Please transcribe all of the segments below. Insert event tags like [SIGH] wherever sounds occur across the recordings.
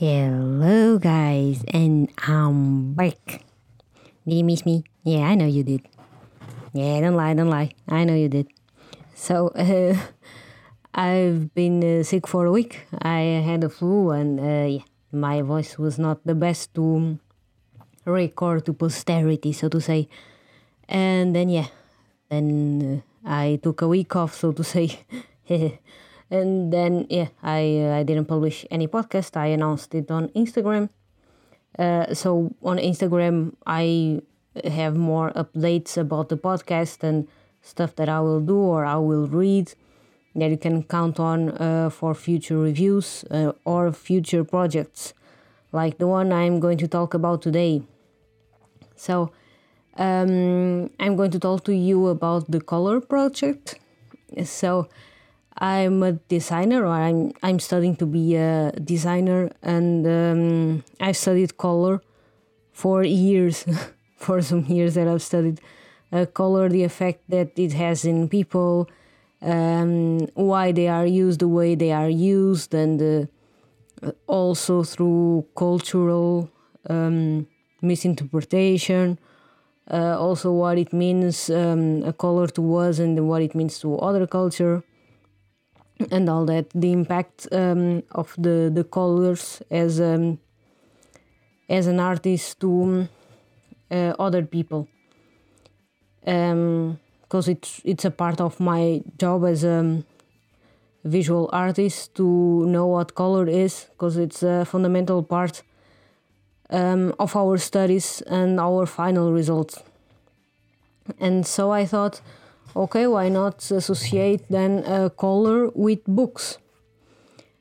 Hello, guys, and I'm back. Did you miss me? Yeah, I know you did. Yeah, don't lie, don't lie. I know you did. So, uh, [LAUGHS] I've been uh, sick for a week. I had a flu, and uh, yeah, my voice was not the best to record to posterity, so to say. And then, yeah, then uh, I took a week off, so to say. [LAUGHS] and then yeah i uh, i didn't publish any podcast. I announced it on instagram. Uh, so on instagram i have more updates about the podcast and stuff that i will do or i will read that you can count on uh, for future reviews uh, or future projects like the one i'm going to talk about today. So um, i'm going to talk to you about the color project. So I'm a designer, or I'm I'm studying to be a designer, and um, I've studied color for years, [LAUGHS] for some years that I've studied uh, color, the effect that it has in people, um, why they are used the way they are used, and uh, also through cultural um, misinterpretation. Uh, also, what it means um, a color to us and what it means to other culture and all that the impact um, of the the colors as um, as an artist to uh, other people. Because um, it's it's a part of my job as a visual artist to know what color is because it's a fundamental part um, of our studies and our final results. And so I thought okay, why not associate then a color with books?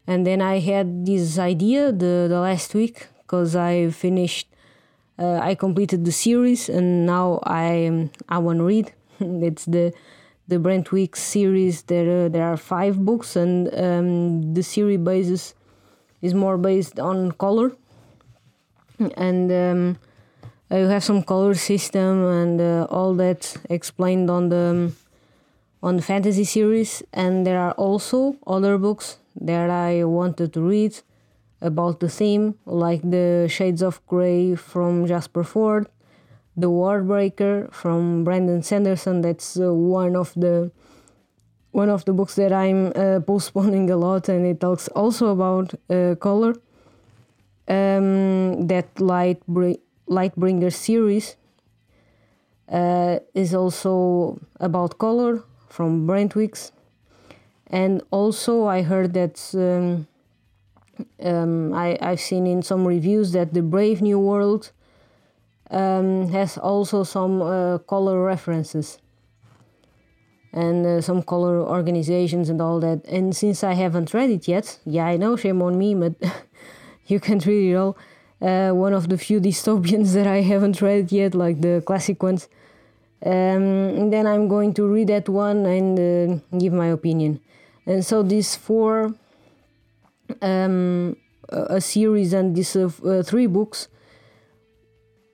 And then I had this idea the, the last week because I finished, uh, I completed the series and now I I want to read. [LAUGHS] it's the the Brent Weeks series. There uh, there are five books and um, the series basis is more based on color and. Um, you have some color system and uh, all that explained on the on the fantasy series. And there are also other books that I wanted to read about the theme like the Shades of Grey from Jasper Fforde, The Warbreaker from Brandon Sanderson. That's uh, one of the one of the books that I'm uh, [LAUGHS] postponing a lot and it talks also about uh, color. Um, that light Lightbringer series uh, is also about color from Brent Weeks. And also, I heard that um, um, I, I've seen in some reviews that the Brave New World um, has also some uh, color references and uh, some color organizations and all that. And since I haven't read it yet, yeah, I know, shame on me, but [LAUGHS] you can't read it all uh, one of the few dystopians [LAUGHS] that I haven't read yet, like the classic ones. Um, then I'm going to read that one and uh, give my opinion. And so these four, um, a series and these uh, uh, three books,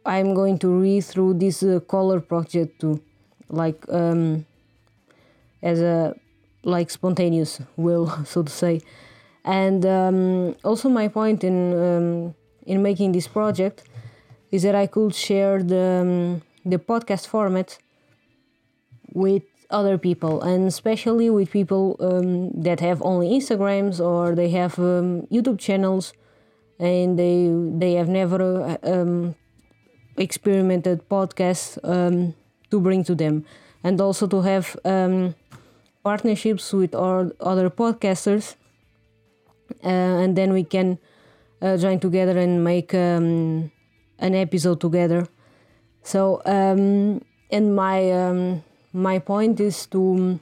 I'm going to read through this uh, color project too, like um, as a like spontaneous will, [LAUGHS] so to say. And um, also my point in um, in making this project is that I could share the um, the podcast format with other people and especially with people um, that have only Instagrams or they have um, YouTube channels and they they have never um, experimented podcasts um, to bring to them. And also to have um, partnerships with other podcasters uh, and then we can uh, join together and make um, an episode together. So, um, and my um, my point is to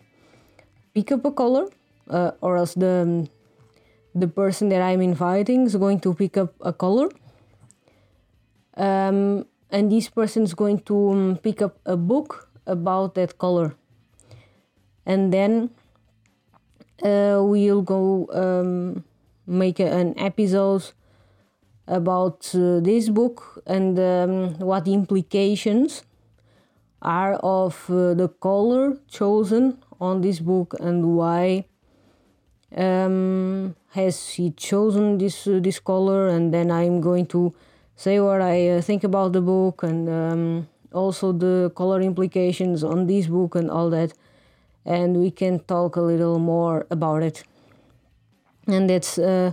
pick up a color, uh, or else the the person that I'm inviting is going to pick up a color, um, and this person is going to um, pick up a book about that color, and then uh, we'll go um, make a, an episode about uh, this book and um, what implications are of uh, the color chosen on this book and why um, has he chosen this uh, this color, and then I'm going to say what I uh, think about the book and um, also the color implications on this book and all that, and we can talk a little more about it. And that's uh,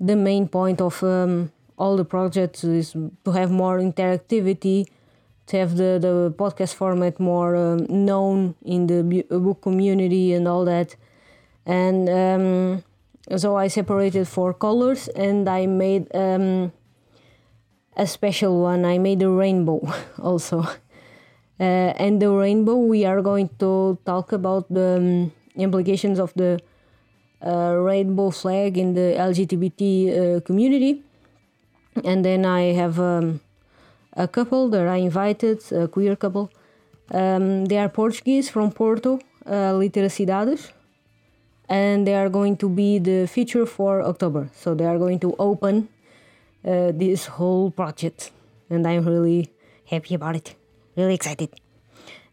the main point of um, all the projects is to have more interactivity, to have the, the podcast format more um, known in the book community and all that. And um, so I separated four colors and I made um, a special one. I made a rainbow [LAUGHS] also. Uh, and the rainbow, we are going to talk about the um, implications of the uh, rainbow flag in the LGBT uh, community. And then I have um, a couple that I invited, a queer couple. Um, they are Portuguese from Porto, uh, Literacidades, and they are going to be the feature for October. So they are going to open uh, this whole project, and I'm really happy about it. Really excited.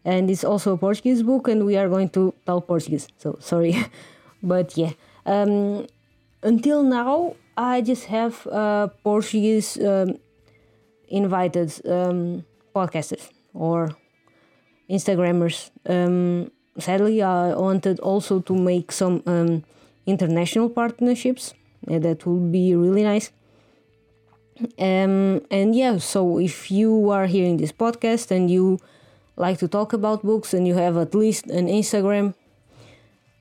And it's also a Portuguese book, and we are going to talk Portuguese. So sorry, [LAUGHS] but yeah. Um, until now, I just have uh, Portuguese um, invited um, podcasters or Instagrammers. Um, sadly, I wanted also to make some um, international partnerships. Uh, that would be really nice. Um, and yeah, so if you are hearing this podcast and you like to talk about books and you have at least an Instagram,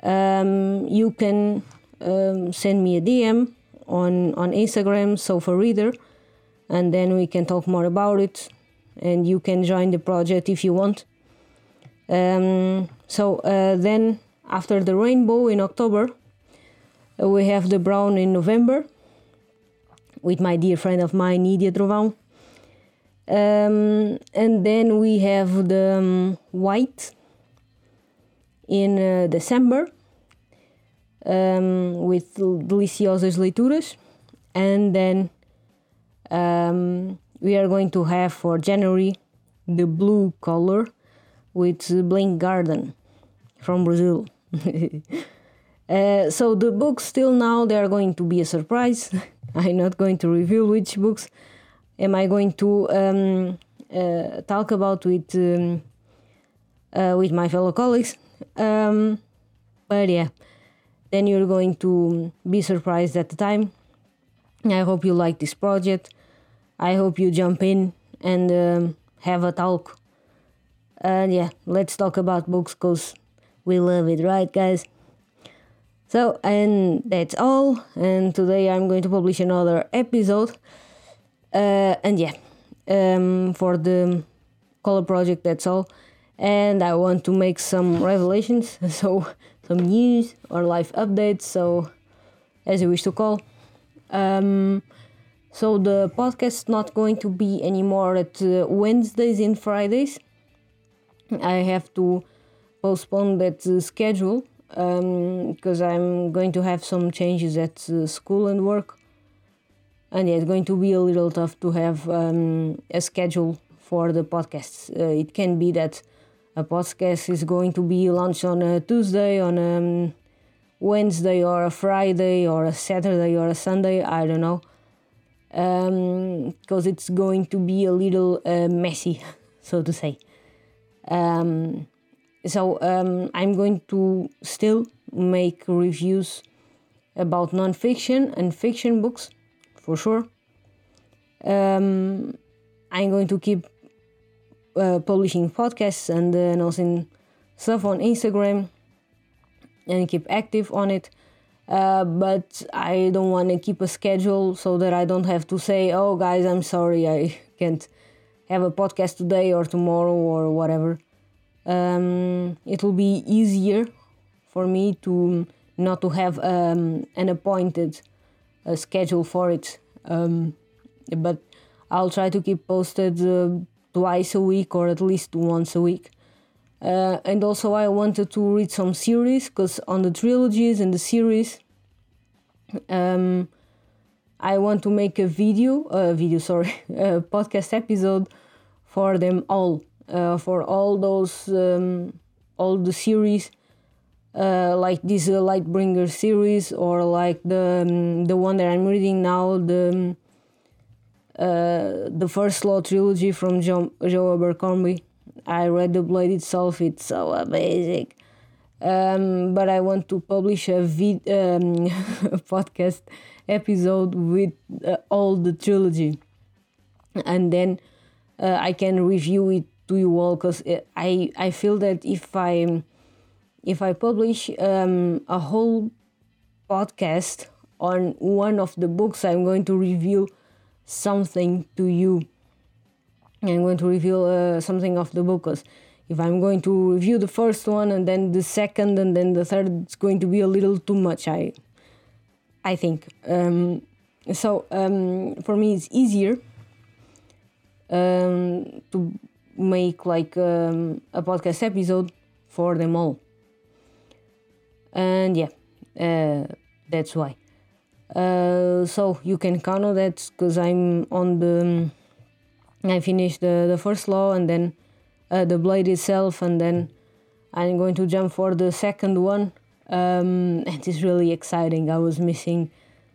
um, you can um, send me a DM on, on Instagram, Sofa Reader, and then we can talk more about it. And you can join the project if you want. Um, so uh, then, after the rainbow in October, uh, we have the brown in November with my dear friend of mine, Nidia Trovão. Um, and then we have the um, white in uh, December um, with deliciosas leituras. And then um, we are going to have for January the blue color with Blink Garden from Brazil. [LAUGHS] uh, so the books still now they are going to be a surprise. [LAUGHS] I'm not going to reveal which books am I going to um, uh, talk about with um, uh, with my fellow colleagues. Um, but yeah, then you're going to be surprised at the time. I hope you like this project. I hope you jump in and um, have a talk. And yeah, let's talk about books because we love it, right, guys? So, and that's all. And today I'm going to publish another episode. Uh, and yeah, um, for the color project, that's all. And I want to make some revelations, [LAUGHS] so some news or live updates. So, as you wish to call. Um, so the podcast not going to be anymore at uh, Wednesdays and Fridays. I have to postpone that uh, schedule because um, I'm going to have some changes at uh, school and work. And yeah, it's going to be a little tough to have um, a schedule for the podcasts. Uh, it can be that a podcast is going to be launched on a Tuesday, on a um, Wednesday, or a Friday, or a Saturday, or a Sunday. I don't know. Because um, it's going to be a little uh, messy, [LAUGHS] so to say. Um, so um, I'm going to still make reviews about non-fiction and fiction books for sure. Um, I'm going to keep uh, publishing podcasts and uh, announcing stuff on Instagram and keep active on it. Uh, but I don't want to keep a schedule so that I don't have to say, oh, guys, I'm sorry, I [LAUGHS] can't have a podcast today or tomorrow or whatever um, it will be easier for me to not to have um, an appointed uh, schedule for it. Um, but I'll try to keep posted uh, twice a week or at least once a week. Uh, and also, I wanted to read some series because on the trilogies and the series, um, I want to make a video, a video, sorry, [LAUGHS] a podcast episode for them all uh, for all those um, all the series uh, like this uh, Lightbringer series or like the um, the one that I'm reading now, the um, uh, the first Law trilogy from Joe, Abercrombie. I read the Blade itself; it's so amazing. Um, but I want to publish a vid- um, [LAUGHS] podcast episode with uh, all the trilogy, and then uh, I can review it to you all because I I feel that if I if I publish um, a whole podcast on one of the books, I'm going to reveal something to you. I'm going to reveal uh, something of the book because if I'm going to review the first one and then the second and then the third, it's going to be a little too much. I I think. Um, so um, for me, it's easier um, to make like um, a podcast episode for them all. And yeah, uh, that's why. Uh, so you can count on that because I'm on the. I finished the, the first law and then uh, the blade itself, and then I'm going to jump for the second one. Um, it's really exciting. I was missing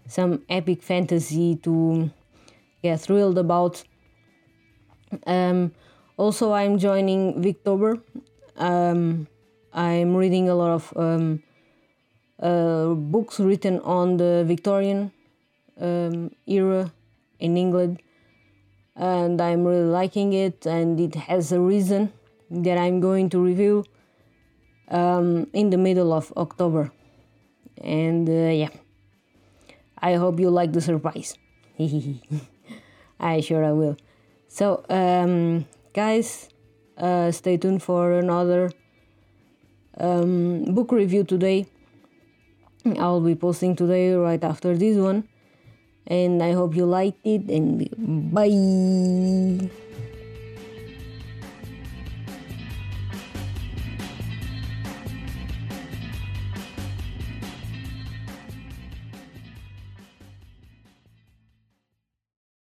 some epic fantasy to get thrilled about. Um, also, I'm joining Victober. Um, I'm reading a lot of um, books written on the Victorian um, era in England, and I'm really liking it. And it has a reason that I'm going to review um, in the middle of October. And uh, yeah, I hope you like the surprise. [LAUGHS] I sure I will. So, um, guys, uh, stay tuned for another um, book review today. I'll be posting today right after this one. And I hope you liked it and bye.